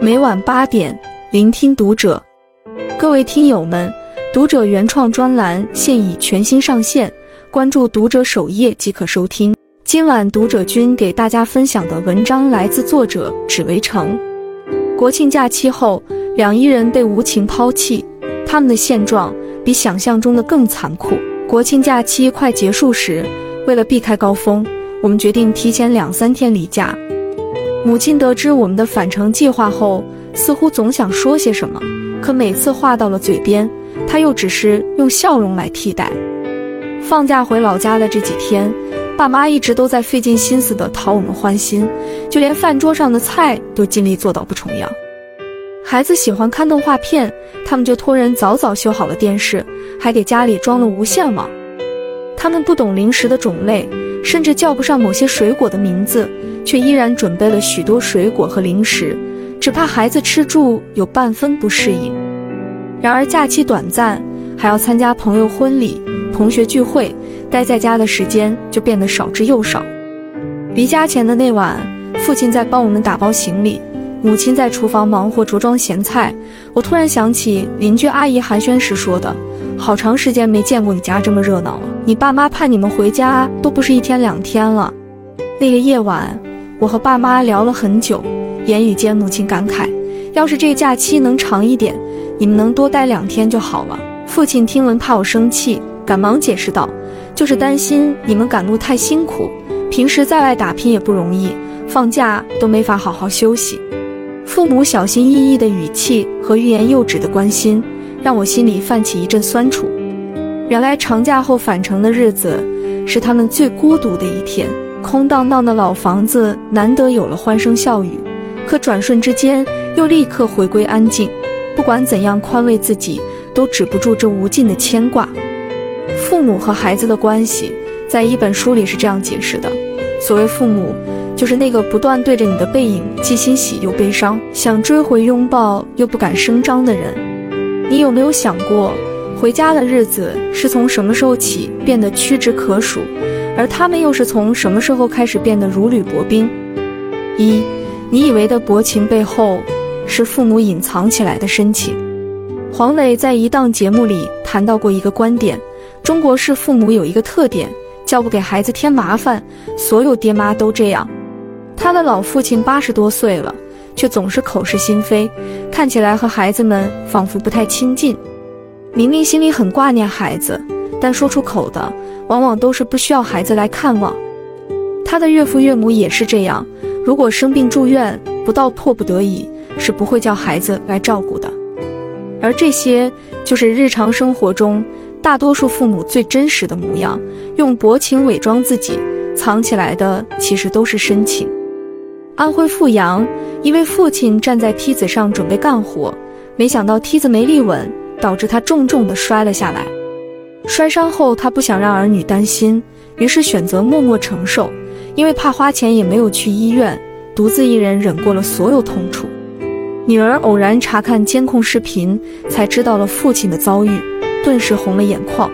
每晚八点，聆听读者。各位听友们，读者原创专栏现已全新上线，关注读者首页即可收听。今晚读者君给大家分享的文章来自作者只为成。国庆假期后，两伊人被无情抛弃，他们的现状比想象中的更残酷。国庆假期快结束时，为了避开高峰，我们决定提前两三天离家。母亲得知我们的返程计划后，似乎总想说些什么，可每次话到了嘴边，她又只是用笑容来替代。放假回老家的这几天，爸妈一直都在费尽心思地讨我们欢心，就连饭桌上的菜都尽力做到不重样。孩子喜欢看动画片，他们就托人早早修好了电视，还给家里装了无线网。他们不懂零食的种类，甚至叫不上某些水果的名字。却依然准备了许多水果和零食，只怕孩子吃住有半分不适应。然而假期短暂，还要参加朋友婚礼、同学聚会，待在家的时间就变得少之又少。离家前的那晚，父亲在帮我们打包行李，母亲在厨房忙活着装咸菜。我突然想起邻居阿姨寒暄时说的：“好长时间没见过你家这么热闹了，你爸妈盼你们回家都不是一天两天了。”那个夜晚。我和爸妈聊了很久，言语间母亲感慨：“要是这假期能长一点，你们能多待两天就好了。”父亲听闻怕我生气，赶忙解释道：“就是担心你们赶路太辛苦，平时在外打拼也不容易，放假都没法好好休息。”父母小心翼翼的语气和欲言又止的关心，让我心里泛起一阵酸楚。原来长假后返程的日子，是他们最孤独的一天。空荡荡的老房子难得有了欢声笑语，可转瞬之间又立刻回归安静。不管怎样宽慰自己，都止不住这无尽的牵挂。父母和孩子的关系，在一本书里是这样解释的：所谓父母，就是那个不断对着你的背影既欣喜又悲伤，想追回拥抱又不敢声张的人。你有没有想过，回家的日子是从什么时候起变得屈指可数？而他们又是从什么时候开始变得如履薄冰？一，你以为的薄情背后，是父母隐藏起来的深情。黄磊在一档节目里谈到过一个观点：中国式父母有一个特点，叫不给孩子添麻烦。所有爹妈都这样。他的老父亲八十多岁了，却总是口是心非，看起来和孩子们仿佛不太亲近。明明心里很挂念孩子，但说出口的。往往都是不需要孩子来看望，他的岳父岳母也是这样。如果生病住院，不到迫不得已，是不会叫孩子来照顾的。而这些，就是日常生活中大多数父母最真实的模样，用薄情伪装自己，藏起来的其实都是深情。安徽阜阳，一位父亲站在梯子上准备干活，没想到梯子没立稳，导致他重重的摔了下来。摔伤后，他不想让儿女担心，于是选择默默承受。因为怕花钱，也没有去医院，独自一人忍过了所有痛楚。女儿偶然查看监控视频，才知道了父亲的遭遇，顿时红了眼眶。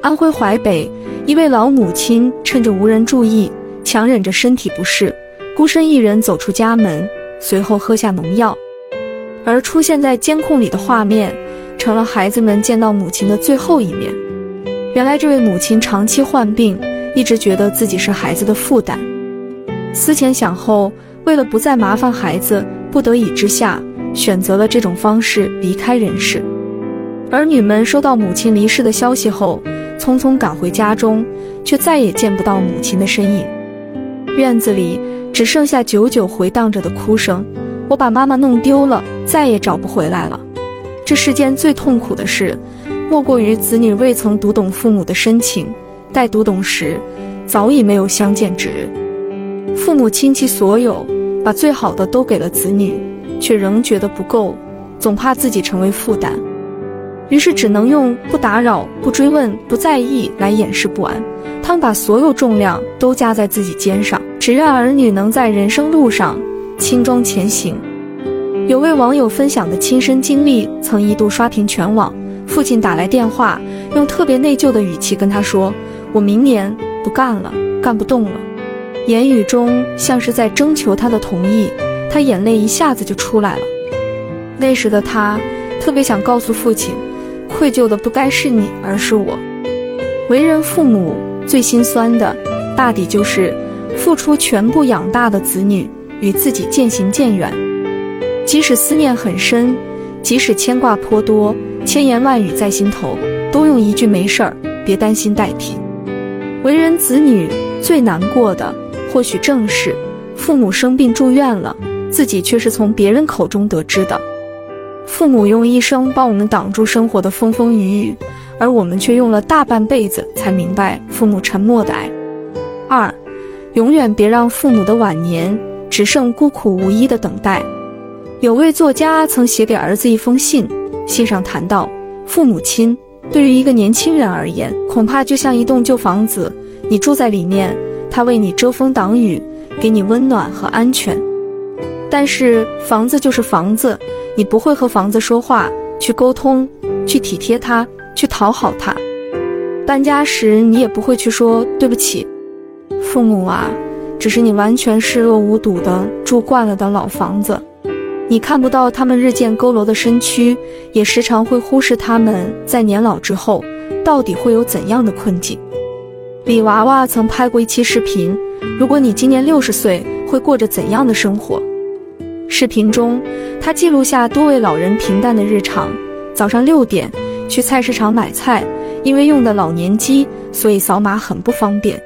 安徽淮北，一位老母亲趁着无人注意，强忍着身体不适，孤身一人走出家门，随后喝下农药。而出现在监控里的画面。成了孩子们见到母亲的最后一面。原来，这位母亲长期患病，一直觉得自己是孩子的负担。思前想后，为了不再麻烦孩子，不得已之下，选择了这种方式离开人世。儿女们收到母亲离世的消息后，匆匆赶回家中，却再也见不到母亲的身影。院子里只剩下久久回荡着的哭声。我把妈妈弄丢了，再也找不回来了。这世间最痛苦的事，莫过于子女未曾读懂父母的深情，待读懂时，早已没有相见之日。父母倾其所有，把最好的都给了子女，却仍觉得不够，总怕自己成为负担，于是只能用不打扰、不追问、不在意来掩饰不安。他们把所有重量都加在自己肩上，只愿儿女能在人生路上轻装前行。有位网友分享的亲身经历，曾一度刷屏全网。父亲打来电话，用特别内疚的语气跟他说：“我明年不干了，干不动了。”言语中像是在征求他的同意。他眼泪一下子就出来了。那时的他特别想告诉父亲，愧疚的不该是你，而是我。为人父母最心酸的，大抵就是付出全部养大的子女与自己渐行渐远。即使思念很深，即使牵挂颇多，千言万语在心头，都用一句“没事儿，别担心”代替。为人子女最难过的，或许正是父母生病住院了，自己却是从别人口中得知的。父母用一生帮我们挡住生活的风风雨雨，而我们却用了大半辈子才明白父母沉默的爱。二，永远别让父母的晚年只剩孤苦无依的等待。有位作家曾写给儿子一封信，信上谈到，父母亲对于一个年轻人而言，恐怕就像一栋旧房子，你住在里面，他为你遮风挡雨，给你温暖和安全。但是房子就是房子，你不会和房子说话，去沟通，去体贴他，去讨好他。搬家时你也不会去说对不起。父母啊，只是你完全视若无睹的住惯了的老房子。你看不到他们日渐佝偻的身躯，也时常会忽视他们在年老之后到底会有怎样的困境。李娃娃曾拍过一期视频，如果你今年六十岁，会过着怎样的生活？视频中，他记录下多位老人平淡的日常：早上六点去菜市场买菜，因为用的老年机，所以扫码很不方便；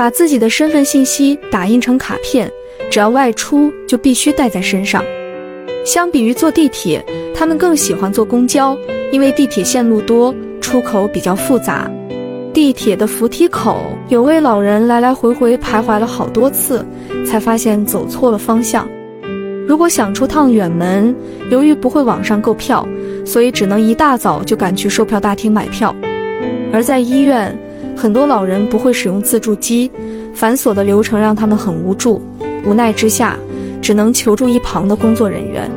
把自己的身份信息打印成卡片，只要外出就必须带在身上。相比于坐地铁，他们更喜欢坐公交，因为地铁线路多，出口比较复杂。地铁的扶梯口，有位老人来来回回徘徊了好多次，才发现走错了方向。如果想出趟远门，由于不会网上购票，所以只能一大早就赶去售票大厅买票。而在医院，很多老人不会使用自助机，繁琐的流程让他们很无助，无奈之下。只能求助一旁的工作人员，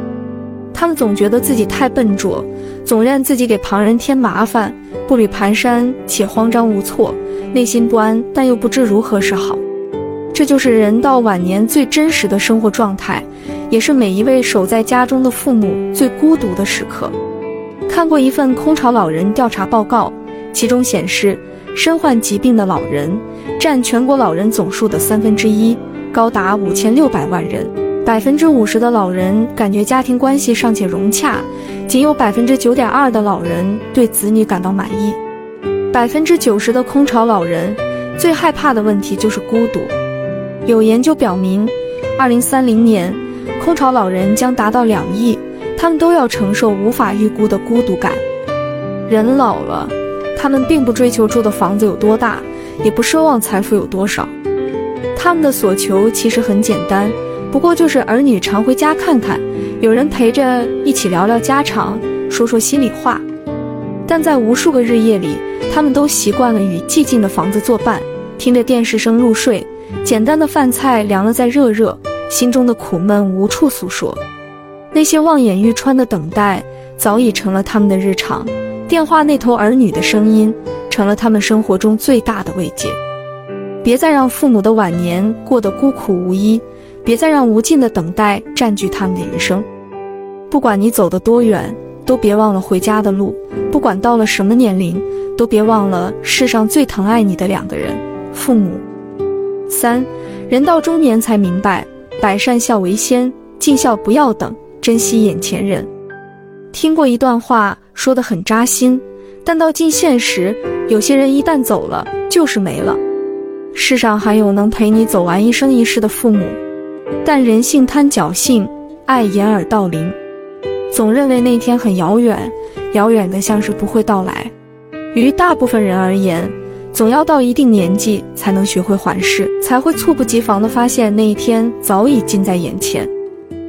他们总觉得自己太笨拙，总认自己给旁人添麻烦，步履蹒跚且慌张无措，内心不安，但又不知如何是好。这就是人到晚年最真实的生活状态，也是每一位守在家中的父母最孤独的时刻。看过一份空巢老人调查报告，其中显示，身患疾病的老人占全国老人总数的三分之一，高达五千六百万人。百分之五十的老人感觉家庭关系尚且融洽，仅有百分之九点二的老人对子女感到满意。百分之九十的空巢老人最害怕的问题就是孤独。有研究表明，二零三零年空巢老人将达到两亿，他们都要承受无法预估的孤独感。人老了，他们并不追求住的房子有多大，也不奢望财富有多少，他们的所求其实很简单。不过就是儿女常回家看看，有人陪着一起聊聊家常，说说心里话。但在无数个日夜里，他们都习惯了与寂静的房子作伴，听着电视声入睡。简单的饭菜凉了再热热，心中的苦闷无处诉说。那些望眼欲穿的等待，早已成了他们的日常。电话那头儿女的声音，成了他们生活中最大的慰藉。别再让父母的晚年过得孤苦无依。别再让无尽的等待占据他们的人生。不管你走得多远，都别忘了回家的路。不管到了什么年龄，都别忘了世上最疼爱你的两个人——父母。三，人到中年才明白，百善孝为先，尽孝不要等，珍惜眼前人。听过一段话，说得很扎心，但到近现实，有些人一旦走了，就是没了。世上还有能陪你走完一生一世的父母。但人性贪侥幸，爱掩耳盗铃，总认为那天很遥远，遥远的像是不会到来。于大部分人而言，总要到一定年纪才能学会环视，才会猝不及防地发现那一天早已近在眼前。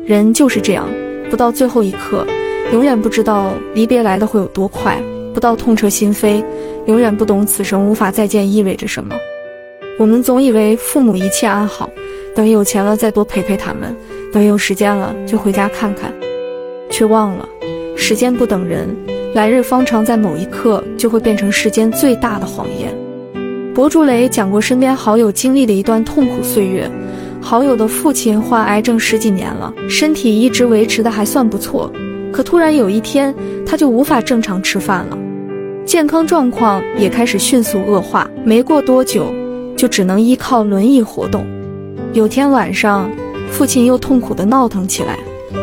人就是这样，不到最后一刻，永远不知道离别来的会有多快；不到痛彻心扉，永远不懂此生无法再见意味着什么。我们总以为父母一切安好。等有钱了再多陪陪他们，等有时间了就回家看看，却忘了时间不等人，来日方长，在某一刻就会变成世间最大的谎言。博主雷讲过身边好友经历的一段痛苦岁月，好友的父亲患癌症十几年了，身体一直维持的还算不错，可突然有一天他就无法正常吃饭了，健康状况也开始迅速恶化，没过多久就只能依靠轮椅活动。有天晚上，父亲又痛苦的闹腾起来，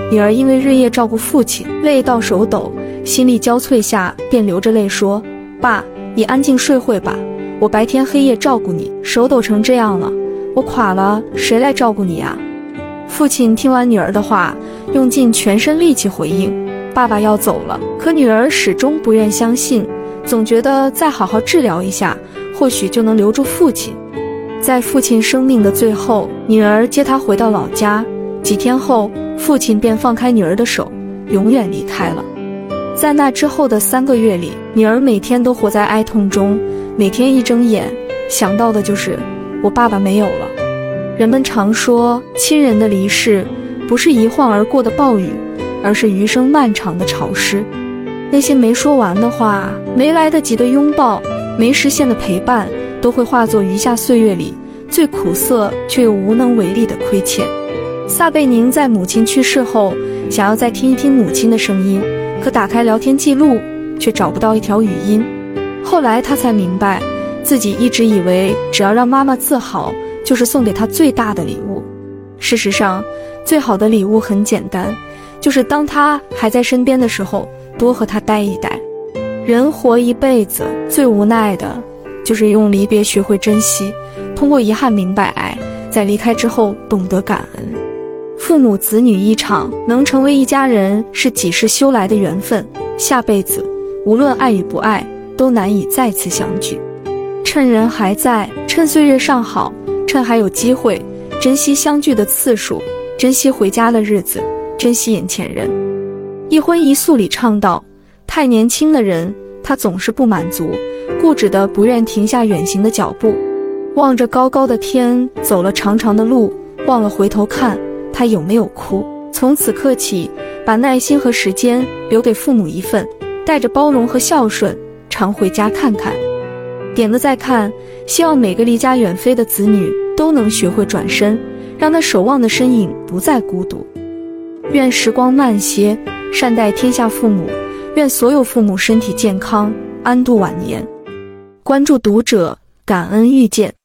女儿因为日夜照顾父亲，累到手抖，心力交瘁下便流着泪说：“爸，你安静睡会吧，我白天黑夜照顾你，手抖成这样了。”我垮了，谁来照顾你呀？父亲听完女儿的话，用尽全身力气回应：“爸爸要走了。”可女儿始终不愿相信，总觉得再好好治疗一下，或许就能留住父亲。在父亲生命的最后，女儿接他回到老家。几天后，父亲便放开女儿的手，永远离开了。在那之后的三个月里，女儿每天都活在哀痛中，每天一睁眼想到的就是。我爸爸没有了。人们常说，亲人的离世不是一晃而过的暴雨，而是余生漫长的潮湿。那些没说完的话，没来得及的拥抱，没实现的陪伴，都会化作余下岁月里最苦涩却又无能为力的亏欠。撒贝宁在母亲去世后，想要再听一听母亲的声音，可打开聊天记录，却找不到一条语音。后来他才明白。自己一直以为，只要让妈妈自豪，就是送给他最大的礼物。事实上，最好的礼物很简单，就是当他还在身边的时候，多和他待一待。人活一辈子，最无奈的，就是用离别学会珍惜，通过遗憾明白爱，在离开之后懂得感恩。父母子女一场，能成为一家人，是几世修来的缘分。下辈子，无论爱与不爱，都难以再次相聚。趁人还在，趁岁月尚好，趁还有机会，珍惜相聚的次数，珍惜回家的日子，珍惜眼前人。一荤一素里唱道，太年轻的人，他总是不满足，固执的不愿停下远行的脚步，望着高高的天，走了长长的路，忘了回头看他有没有哭。从此刻起，把耐心和时间留给父母一份，带着包容和孝顺，常回家看看。点个再看，希望每个离家远飞的子女都能学会转身，让那守望的身影不再孤独。愿时光慢些，善待天下父母。愿所有父母身体健康，安度晚年。关注读者，感恩遇见。